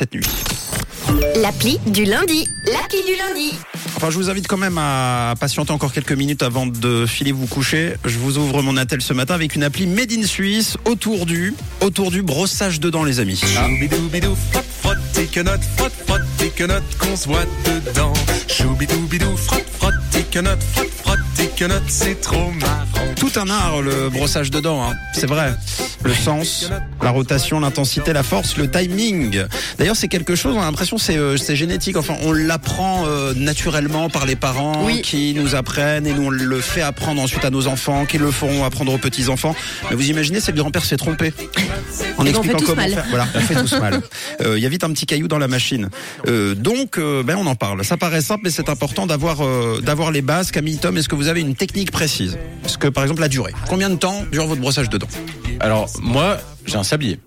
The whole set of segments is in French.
cette nuit. L'appli du lundi. L'appli du lundi. Enfin, je vous invite quand même à patienter encore quelques minutes avant de filer vous coucher. Je vous ouvre mon attel ce matin avec une appli Made in Suisse autour du, autour du brossage de dents, les amis. Choubidou-bidou, frotte, frotte, tes quenottes, frotte, frotte, tes quenottes qu'on se voit dedans. Choubidou-bidou, frotte, frotte, tes quenottes, frotte, frotte, tes quenottes, c'est trop marrant. Tout un art, le brossage de dents, hein. c'est vrai. Le sens, la rotation, l'intensité, la force, le timing. D'ailleurs, c'est quelque chose, on a l'impression c'est euh, c'est génétique. Enfin, on l'apprend euh, naturellement par les parents Oui. qui nous apprennent et nous on le fait apprendre ensuite à nos enfants, qui le feront apprendre aux petits enfants. Mais vous imaginez, c'est le grand-père se fait tromper en Et on fait tous comment mal. faire. Voilà, on fait tous mal. Euh, Il y a vite un petit caillou dans la machine. Euh, donc, euh, ben on en parle. Ça paraît simple, mais c'est important d'avoir euh, d'avoir les bases. Camille, Tom, est-ce que vous avez une technique précise? Est-ce que par exemple la durée? Combien de temps dure votre brossage de dents? Alors, moi, j'ai un sablier.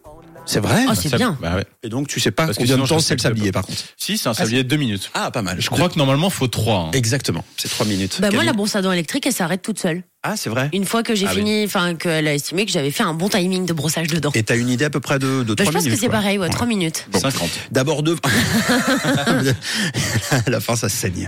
C'est vrai Oh, c'est bien. Bah ouais. Et donc tu sais pas Parce que combien de sinon, temps je c'est le sais que sablier par contre. Si, c'est un sablier de deux minutes. Ah, pas mal. Je crois que normalement, faut trois. hein. Exactement, c'est trois minutes. Bah moi, Camille la brosse à dents électrique, elle s'arrête toute seule. Ah, c'est vrai. Une fois que j'ai Ah oui. fini, enfin, qu'elle a estimé que j'avais fait un bon timing de brossage de dents. Et t'as une idée à peu près de, de Bah, je pense minutes que c'est pareil, ouais, 3 minutes. 50. D'abord devant. à la fin, ça saigne.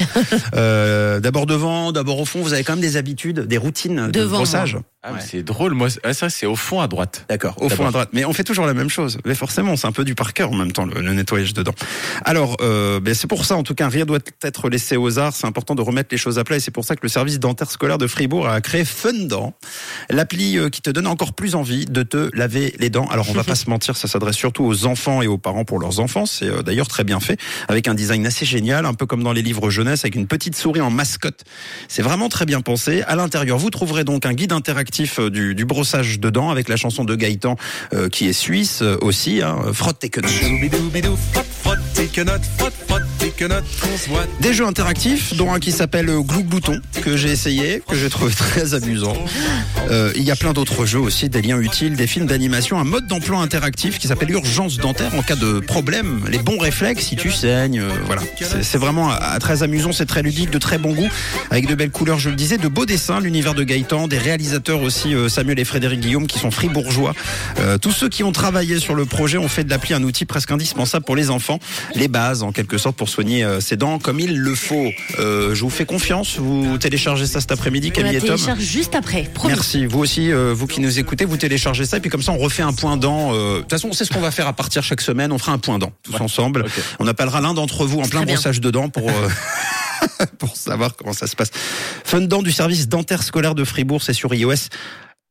Euh, d'abord devant, d'abord au fond. Vous avez quand même des habitudes, des routines de Devant, brossage. Ah, mais Ouais. c'est drôle. Moi, c'est- ah, ça, c'est au fond à droite. D'accord, au fond à droite. Mais on fait toujours la même chose. Mais forcément, c'est un peu du par cœur en même temps, le, le nettoyage dedans. Alors, euh, ben c'est pour ça, en tout cas, rien doit être laissé aux arts. C'est important de remettre les choses à plat. Et c'est pour ça que le service dentaire scolaire de Fribourg a créé Fundant, l'appli euh, qui te donne encore plus envie de te laver les dents. Alors, on va pas se mentir, ça s'adresse surtout aux enfants et aux parents pour leurs enfants. C'est euh, d'ailleurs très bien fait, avec un design assez génial, un peu comme dans les livres jeunesse, avec une petite souris en mascotte. C'est vraiment très bien pensé. À l'intérieur, vous trouverez donc un guide interactif euh, du, du brossage de dents avec la chanson de Gaëtan euh, qui est suisse euh, aussi. Hein, Frotte tes quenottes. Choubidou-bidou, frotte, frotte, tes quenottes, frotte, frotte, Des jeux interactifs, dont un qui s'appelle euh, Glou Glouton, que j'ai essayé, que j'ai trouvé très amusant. Euh, il y a plein d'autres jeux aussi, des liens utiles, des films d'animation, un mode d'emploi interactif qui s'appelle Urgence dentaire en cas de problème, les bons réflexes si tu saignes, euh, voilà. C'est- vraiment très amusant, c'est très ludique, de très bon goût, avec de belles couleurs, je le disais, de beaux dessins, l'univers de Gaëtan, des réalisateurs aussi, Samuel et Frédéric Guillaume, qui sont fribourgeois. Tous ceux qui ont travaillé sur le projet ont fait de l'appli un outil presque indispensable pour les enfants, les bases en quelque sorte pour soigner euh, ses dents comme il le faut. Euh, je vous fais confiance, vous téléchargez ça cet après-midi, Camille et Tom. télécharge juste après. Promis. Merci. Vous aussi, euh, vous qui nous écoutez, vous téléchargez ça et puis comme ça, on refait un point dent. euh, De toute façon, c'est ce qu'on va faire à partir chaque semaine. On fera un point dent tous Ouais. ensemble. On appellera l'un d'entre vous en plein brossage de dents pour. euh, Pour savoir comment ça se passe. Fun Dent du service dentaire scolaire de Fribourg, c'est sur iOS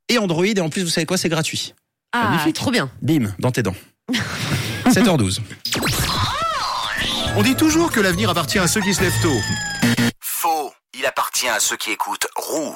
et Android. Et en plus, vous savez quoi, c'est gratuit. Ah, Magnifique. trop bien. Bim, dans tes dents. 7h12. On dit toujours que l'avenir appartient à ceux qui se lèvent tôt. Faux. Il appartient à ceux qui écoutent Rouge.